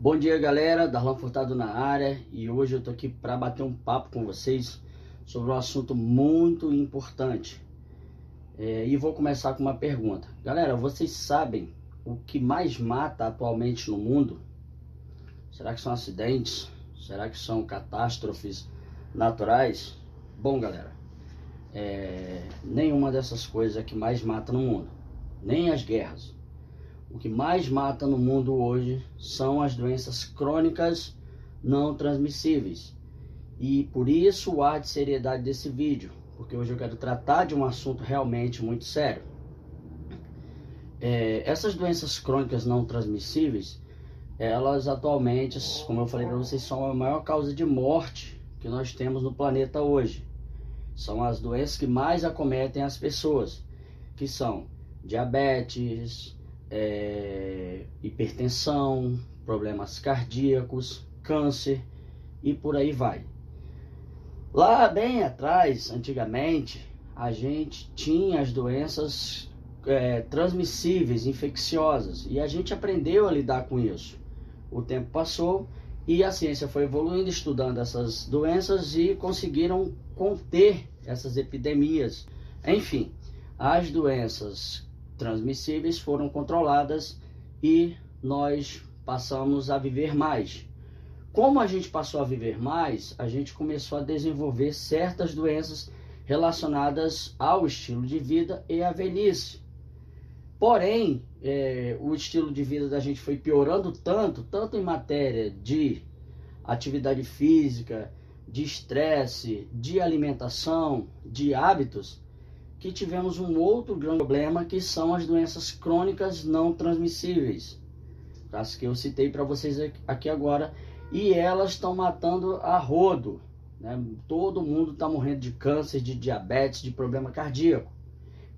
Bom dia galera, Darlan Furtado na área e hoje eu tô aqui para bater um papo com vocês sobre um assunto muito importante. É, e vou começar com uma pergunta. Galera, vocês sabem o que mais mata atualmente no mundo? Será que são acidentes? Será que são catástrofes naturais? Bom galera, é, nenhuma dessas coisas é que mais mata no mundo, nem as guerras o que mais mata no mundo hoje são as doenças crônicas não transmissíveis. E por isso o ar de seriedade desse vídeo, porque hoje eu quero tratar de um assunto realmente muito sério. É, essas doenças crônicas não transmissíveis, elas atualmente, como eu falei para vocês, são a maior causa de morte que nós temos no planeta hoje. São as doenças que mais acometem as pessoas, que são diabetes, é, hipertensão, problemas cardíacos, câncer e por aí vai. Lá bem atrás, antigamente, a gente tinha as doenças é, transmissíveis, infecciosas, e a gente aprendeu a lidar com isso. O tempo passou e a ciência foi evoluindo, estudando essas doenças e conseguiram conter essas epidemias. Enfim, as doenças transmissíveis foram controladas e nós passamos a viver mais. Como a gente passou a viver mais, a gente começou a desenvolver certas doenças relacionadas ao estilo de vida e à velhice. Porém, é, o estilo de vida da gente foi piorando tanto, tanto em matéria de atividade física, de estresse, de alimentação, de hábitos, que tivemos um outro grande problema que são as doenças crônicas não transmissíveis, as que eu citei para vocês aqui agora, e elas estão matando a rodo. Né? Todo mundo está morrendo de câncer, de diabetes, de problema cardíaco.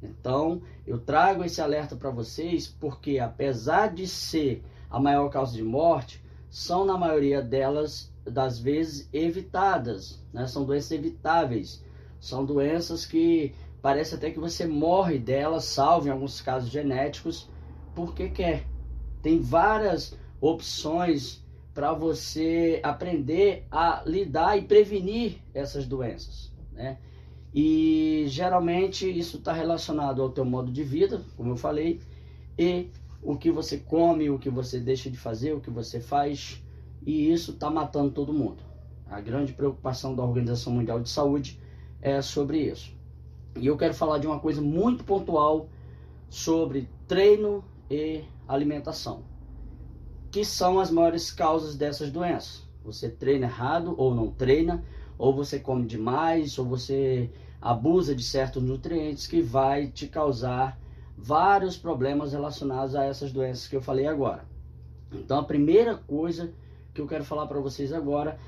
Então, eu trago esse alerta para vocês porque, apesar de ser a maior causa de morte, são na maioria delas, das vezes, evitadas. Né? São doenças evitáveis. São doenças que Parece até que você morre dela, salvo em alguns casos genéticos, porque quer. Tem várias opções para você aprender a lidar e prevenir essas doenças, né? E geralmente isso está relacionado ao teu modo de vida, como eu falei, e o que você come, o que você deixa de fazer, o que você faz, e isso está matando todo mundo. A grande preocupação da Organização Mundial de Saúde é sobre isso. E eu quero falar de uma coisa muito pontual sobre treino e alimentação, que são as maiores causas dessas doenças. Você treina errado ou não treina, ou você come demais, ou você abusa de certos nutrientes que vai te causar vários problemas relacionados a essas doenças que eu falei agora. Então a primeira coisa que eu quero falar para vocês agora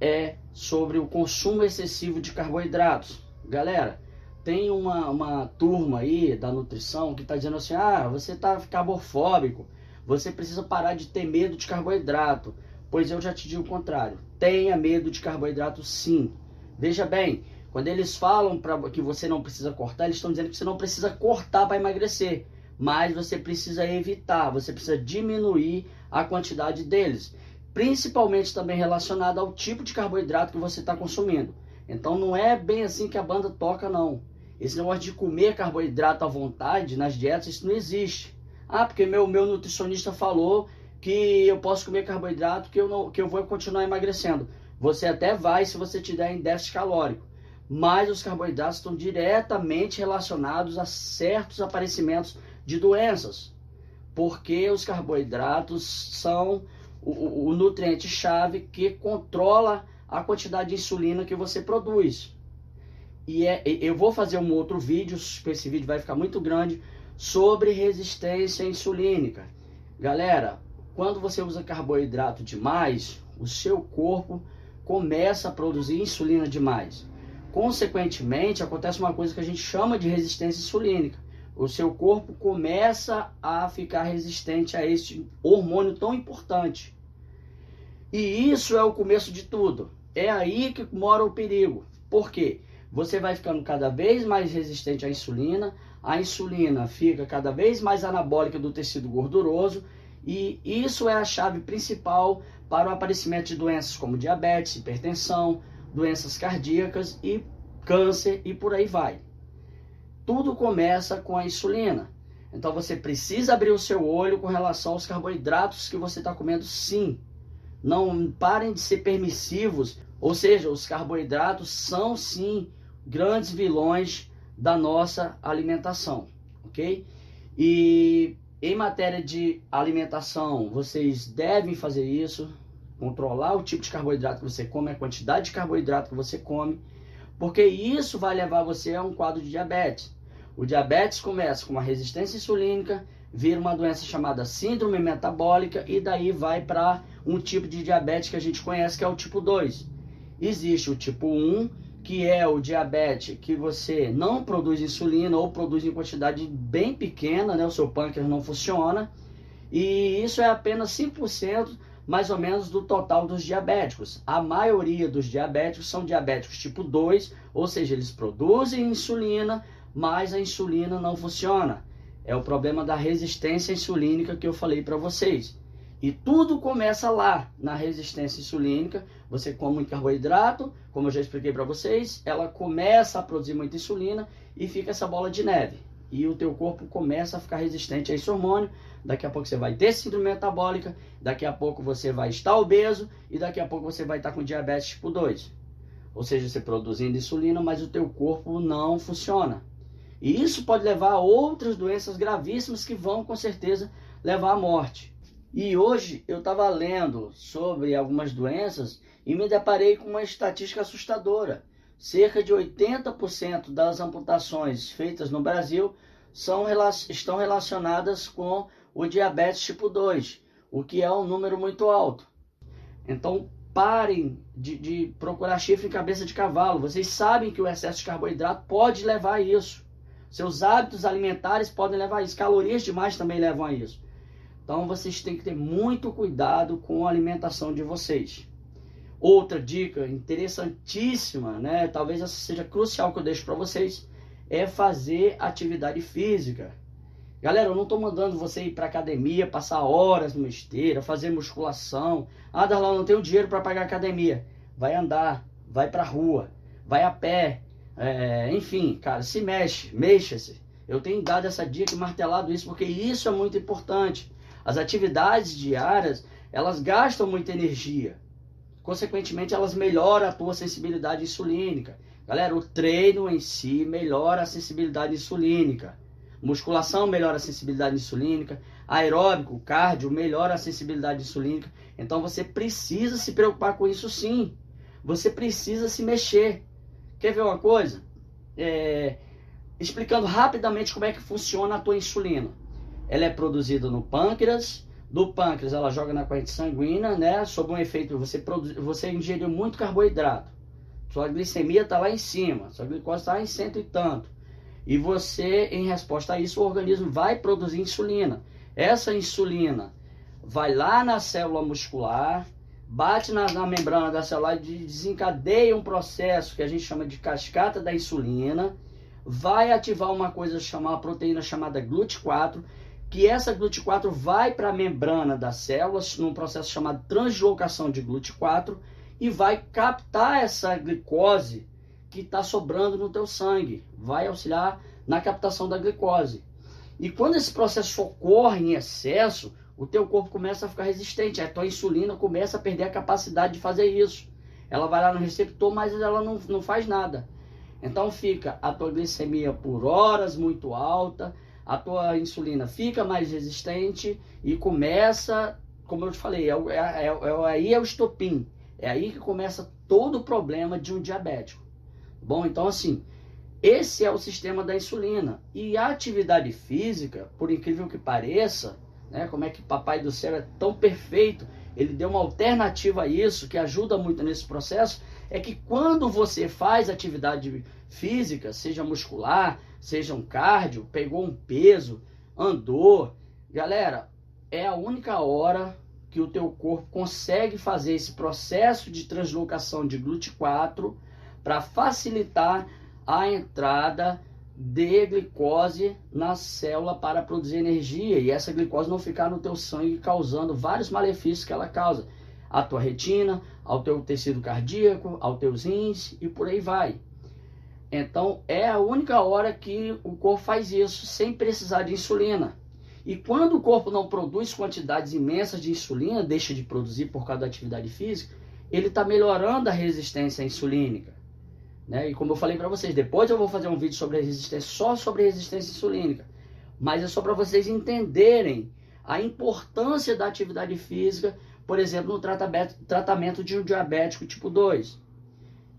é sobre o consumo excessivo de carboidratos. Galera, tem uma, uma turma aí da nutrição que está dizendo assim: ah, você está carbofóbico, você precisa parar de ter medo de carboidrato. Pois eu já te digo o contrário: tenha medo de carboidrato sim. Veja bem, quando eles falam pra, que você não precisa cortar, eles estão dizendo que você não precisa cortar para emagrecer, mas você precisa evitar, você precisa diminuir a quantidade deles, principalmente também relacionado ao tipo de carboidrato que você está consumindo. Então não é bem assim que a banda toca, não. Esse negócio de comer carboidrato à vontade nas dietas, isso não existe. Ah, porque meu, meu nutricionista falou que eu posso comer carboidrato que eu, não, que eu vou continuar emagrecendo. Você até vai se você tiver em déficit calórico. Mas os carboidratos estão diretamente relacionados a certos aparecimentos de doenças. Porque os carboidratos são o, o nutriente-chave que controla a quantidade de insulina que você produz. E é, eu vou fazer um outro vídeo, esse vídeo vai ficar muito grande, sobre resistência insulínica. Galera, quando você usa carboidrato demais, o seu corpo começa a produzir insulina demais. Consequentemente, acontece uma coisa que a gente chama de resistência insulínica. O seu corpo começa a ficar resistente a este hormônio tão importante. E isso é o começo de tudo. É aí que mora o perigo. Por quê? Você vai ficando cada vez mais resistente à insulina, a insulina fica cada vez mais anabólica do tecido gorduroso E isso é a chave principal para o aparecimento de doenças como diabetes, hipertensão, doenças cardíacas e câncer e por aí vai. Tudo começa com a insulina. Então você precisa abrir o seu olho com relação aos carboidratos que você está comendo, sim. Não parem de ser permissivos, ou seja, os carboidratos são sim grandes vilões da nossa alimentação, ok? E em matéria de alimentação, vocês devem fazer isso, controlar o tipo de carboidrato que você come, a quantidade de carboidrato que você come, porque isso vai levar você a um quadro de diabetes. O diabetes começa com uma resistência insulínica, vira uma doença chamada síndrome metabólica e daí vai para um tipo de diabetes que a gente conhece que é o tipo 2. Existe o tipo 1, que é o diabetes que você não produz insulina ou produz em quantidade bem pequena, né? O seu pâncreas não funciona. E isso é apenas 5% mais ou menos do total dos diabéticos. A maioria dos diabéticos são diabéticos tipo 2, ou seja, eles produzem insulina, mas a insulina não funciona. É o problema da resistência insulínica que eu falei para vocês. E tudo começa lá, na resistência insulínica. Você come muito carboidrato, como eu já expliquei para vocês, ela começa a produzir muita insulina e fica essa bola de neve. E o teu corpo começa a ficar resistente a esse hormônio. Daqui a pouco você vai ter síndrome metabólica, daqui a pouco você vai estar obeso e daqui a pouco você vai estar com diabetes tipo 2. Ou seja, você produzindo insulina, mas o teu corpo não funciona. E isso pode levar a outras doenças gravíssimas que vão com certeza levar à morte. E hoje eu estava lendo sobre algumas doenças e me deparei com uma estatística assustadora. Cerca de 80% das amputações feitas no Brasil são, estão relacionadas com o diabetes tipo 2, o que é um número muito alto. Então parem de, de procurar chifre em cabeça de cavalo. Vocês sabem que o excesso de carboidrato pode levar a isso. Seus hábitos alimentares podem levar a isso. Calorias demais também levam a isso. Então vocês têm que ter muito cuidado com a alimentação de vocês. Outra dica interessantíssima, né? Talvez essa seja crucial que eu deixo para vocês, é fazer atividade física. Galera, eu não estou mandando você ir para academia, passar horas numa esteira, fazer musculação. Ah, Darlan, não tenho dinheiro para pagar academia. Vai andar, vai para rua, vai a pé, é, enfim, cara, se mexe, mexa-se. Eu tenho dado essa dica e martelado isso porque isso é muito importante. As atividades diárias, elas gastam muita energia. Consequentemente, elas melhoram a tua sensibilidade insulínica. Galera, o treino em si melhora a sensibilidade insulínica. Musculação melhora a sensibilidade insulínica. Aeróbico, cardio melhora a sensibilidade insulínica. Então você precisa se preocupar com isso sim. Você precisa se mexer. Quer ver uma coisa? É, explicando rapidamente como é que funciona a tua insulina. Ela é produzida no pâncreas, do pâncreas ela joga na corrente sanguínea, né? Sob um efeito, você, produz, você ingeriu muito carboidrato. Sua glicemia está lá em cima, sua glicose está em cento e tanto. E você, em resposta a isso, o organismo vai produzir insulina. Essa insulina vai lá na célula muscular, bate na, na, membrana da célula e desencadeia um processo que a gente chama de cascata da insulina, vai ativar uma coisa chamada proteína chamada GLUT4, que essa GLUT4 vai para a membrana das células num processo chamado translocação de GLUT4 e vai captar essa glicose que está sobrando no teu sangue, vai auxiliar na captação da glicose. E quando esse processo ocorre em excesso, o teu corpo começa a ficar resistente, a tua insulina começa a perder a capacidade de fazer isso. Ela vai lá no receptor, mas ela não, não faz nada. Então fica a tua glicemia por horas muito alta, a tua insulina fica mais resistente e começa, como eu te falei, é, é, é, é aí é o estopim. É aí que começa todo o problema de um diabético. Bom, então assim, esse é o sistema da insulina. E a atividade física, por incrível que pareça, né? Como é que Papai do Céu é tão perfeito? Ele deu uma alternativa a isso que ajuda muito nesse processo. É que quando você faz atividade física, seja muscular, seja um cardio, pegou um peso, andou, galera, é a única hora que o teu corpo consegue fazer esse processo de translocação de GLUT4 para facilitar a entrada de glicose na célula para produzir energia e essa glicose não ficar no teu sangue causando vários malefícios que ela causa à tua retina, ao teu tecido cardíaco, aos teus rins e por aí vai. Então é a única hora que o corpo faz isso sem precisar de insulina. E quando o corpo não produz quantidades imensas de insulina, deixa de produzir por causa da atividade física, ele está melhorando a resistência insulínica. Né? E como eu falei para vocês, depois eu vou fazer um vídeo sobre resistência, só sobre resistência insulínica. Mas é só para vocês entenderem a importância da atividade física, por exemplo, no tratamento, de um diabético tipo 2.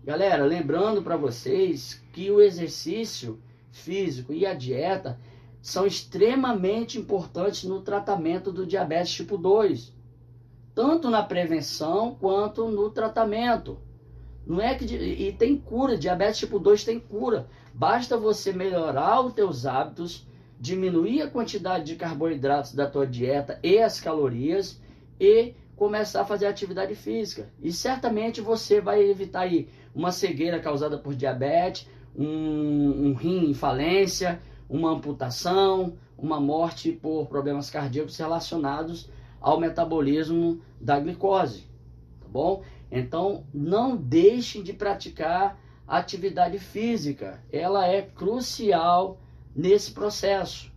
Galera, lembrando para vocês que o exercício físico e a dieta são extremamente importantes no tratamento do diabetes tipo 2, tanto na prevenção quanto no tratamento. Não é que e tem cura, diabetes tipo 2 tem cura. Basta você melhorar os teus hábitos, diminuir a quantidade de carboidratos da tua dieta e as calorias e começar a fazer atividade física. E certamente você vai evitar aí uma cegueira causada por diabetes, um, um rim em falência, uma amputação, uma morte por problemas cardíacos relacionados ao metabolismo da glicose, tá bom? Então, não deixem de praticar atividade física. Ela é crucial nesse processo.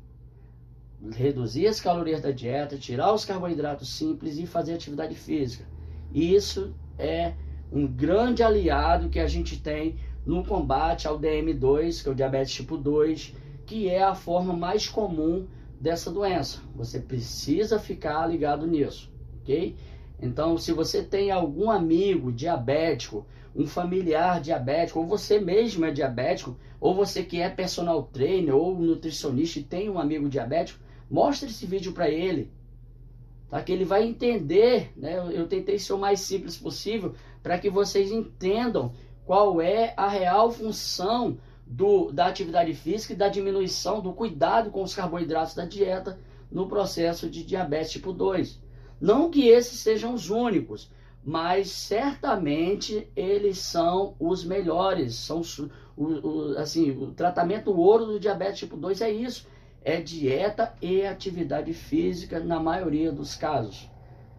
Reduzir as calorias da dieta, tirar os carboidratos simples e fazer atividade física. Isso é um grande aliado que a gente tem no combate ao DM2, que é o diabetes tipo 2, que é a forma mais comum dessa doença. Você precisa ficar ligado nisso, ok? Então, se você tem algum amigo diabético, um familiar diabético, ou você mesmo é diabético, ou você que é personal trainer ou nutricionista e tem um amigo diabético, mostre esse vídeo para ele, tá? Que ele vai entender, né? Eu tentei ser o mais simples possível para que vocês entendam qual é a real função do, da atividade física e da diminuição do cuidado com os carboidratos da dieta no processo de diabetes tipo 2. Não que esses sejam os únicos, mas certamente eles são os melhores. São o, o, assim, o tratamento ouro do diabetes tipo 2 é isso. É dieta e atividade física na maioria dos casos.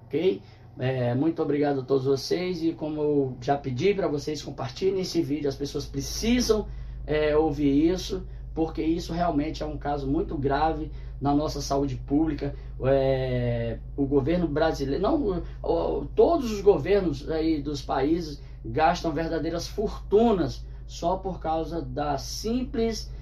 Ok? É, muito obrigado a todos vocês e como eu já pedi para vocês compartilhem esse vídeo, as pessoas precisam é, ouvir isso, porque isso realmente é um caso muito grave na nossa saúde pública. É, o governo brasileiro, não, todos os governos aí dos países gastam verdadeiras fortunas só por causa da simples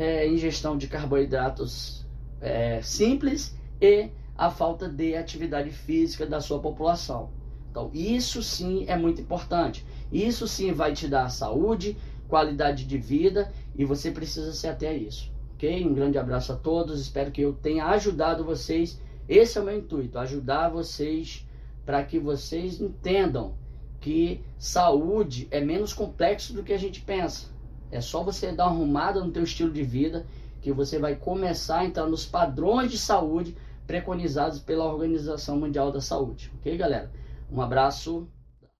é, ingestão de carboidratos é, simples e a falta de atividade física da sua população. Então, isso sim é muito importante. Isso sim vai te dar saúde, qualidade de vida e você precisa se ater a isso ok? Um grande abraço a todos, espero que eu tenha ajudado vocês. Esse é o meu intuito, ajudar vocês para que vocês entendam que saúde é menos complexo do que a gente pensa. É só você dar uma arrumada no teu estilo de vida que você vai começar a entrar nos padrões de saúde preconizados pela Organização Mundial da Saúde. Ok, galera? Um abraço.